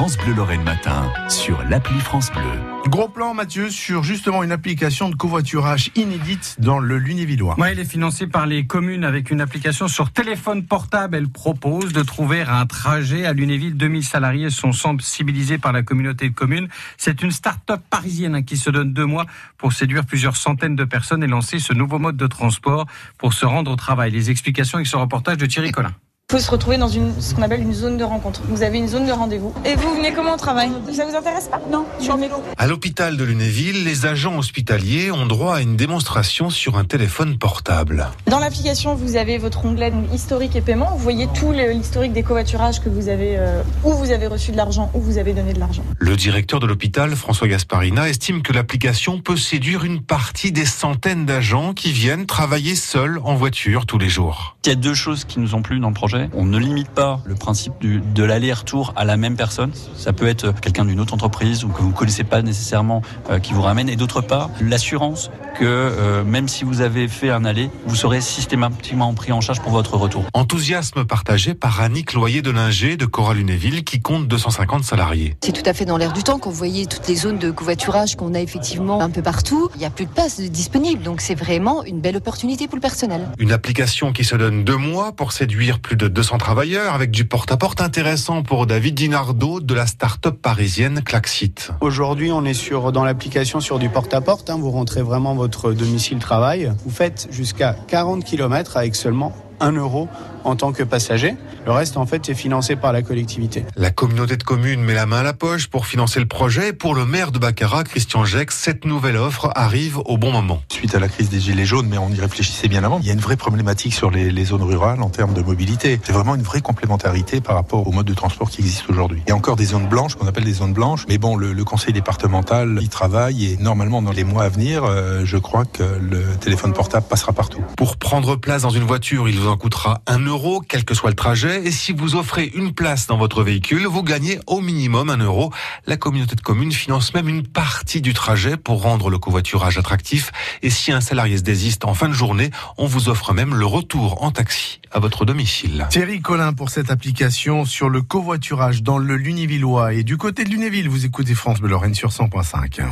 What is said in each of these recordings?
France Bleu Lorraine Matin sur l'appli France Bleu. Gros plan, Mathieu, sur justement une application de covoiturage inédite dans le Lunévillois. Ouais, elle est financée par les communes avec une application sur téléphone portable. Elle propose de trouver un trajet à Lunéville. 2000 salariés sont sensibilisés par la communauté de communes. C'est une start-up parisienne hein, qui se donne deux mois pour séduire plusieurs centaines de personnes et lancer ce nouveau mode de transport pour se rendre au travail. Les explications avec ce reportage de Thierry Collin. Il faut se retrouver dans une, ce qu'on appelle une zone de rencontre. Vous avez une zone de rendez-vous. Et vous venez comment au travail? Ça vous intéresse pas? Non, je suis en vélo. À l'hôpital de Lunéville, les agents hospitaliers ont droit à une démonstration sur un téléphone portable. Dans l'application, vous avez votre onglet donc, historique et paiement. Vous voyez tout l'historique des covoiturages que vous avez, euh, où vous avez reçu de l'argent, où vous avez donné de l'argent. Le directeur de l'hôpital, François Gasparina, estime que l'application peut séduire une partie des centaines d'agents qui viennent travailler seuls en voiture tous les jours. Il y a deux choses qui nous ont plu dans le projet. On ne limite pas le principe du, de l'aller-retour à la même personne. Ça peut être quelqu'un d'une autre entreprise ou que vous ne connaissez pas nécessairement euh, qui vous ramène. Et d'autre part, l'assurance que euh, même si vous avez fait un aller, vous serez systématiquement pris en charge pour votre retour. Enthousiasme partagé par Annick Loyer de Linger de Coral Lunéville qui compte 250 salariés. C'est tout à fait dans l'air du temps quand vous voyez toutes les zones de covoiturage qu'on a effectivement un peu partout. Il n'y a plus de places disponibles. Donc c'est vraiment une belle opportunité pour le personnel. Une application qui se donne deux mois pour séduire plus de 200 travailleurs avec du porte-à-porte intéressant pour David Dinardo de la start-up parisienne Klaxit. Aujourd'hui, on est sur, dans l'application sur du porte-à-porte. Hein, vous rentrez vraiment votre domicile travail. Vous faites jusqu'à 40 km avec seulement 1 euro en tant que passager. Le reste, en fait, est financé par la collectivité. La communauté de communes met la main à la poche pour financer le projet. Et pour le maire de Baccarat, Christian Jex, cette nouvelle offre arrive au bon moment. Suite à la crise des Gilets jaunes, mais on y réfléchissait bien avant, il y a une vraie problématique sur les, les zones rurales en termes de mobilité. C'est vraiment une vraie complémentarité par rapport au mode de transport qui existe aujourd'hui. Il y a encore des zones blanches, qu'on appelle des zones blanches, mais bon, le, le, conseil départemental y travaille et normalement, dans les mois à venir, euh, je crois que le téléphone portable passera partout. Pour prendre place dans une voiture, il vous en coûtera un euro, quel que soit le trajet. Et si vous offrez une place dans votre véhicule, vous gagnez au minimum un euro. La communauté de communes finance même une partie du trajet pour rendre le covoiturage attractif. Et si un salarié se désiste en fin de journée, on vous offre même le retour en taxi à votre domicile. Thierry Collin pour cette application sur le covoiturage dans le Lunévillois. Et du côté de Lunéville, vous écoutez France Bleu Lorraine sur 100.5.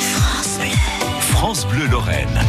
France Bleu, France Bleu Lorraine.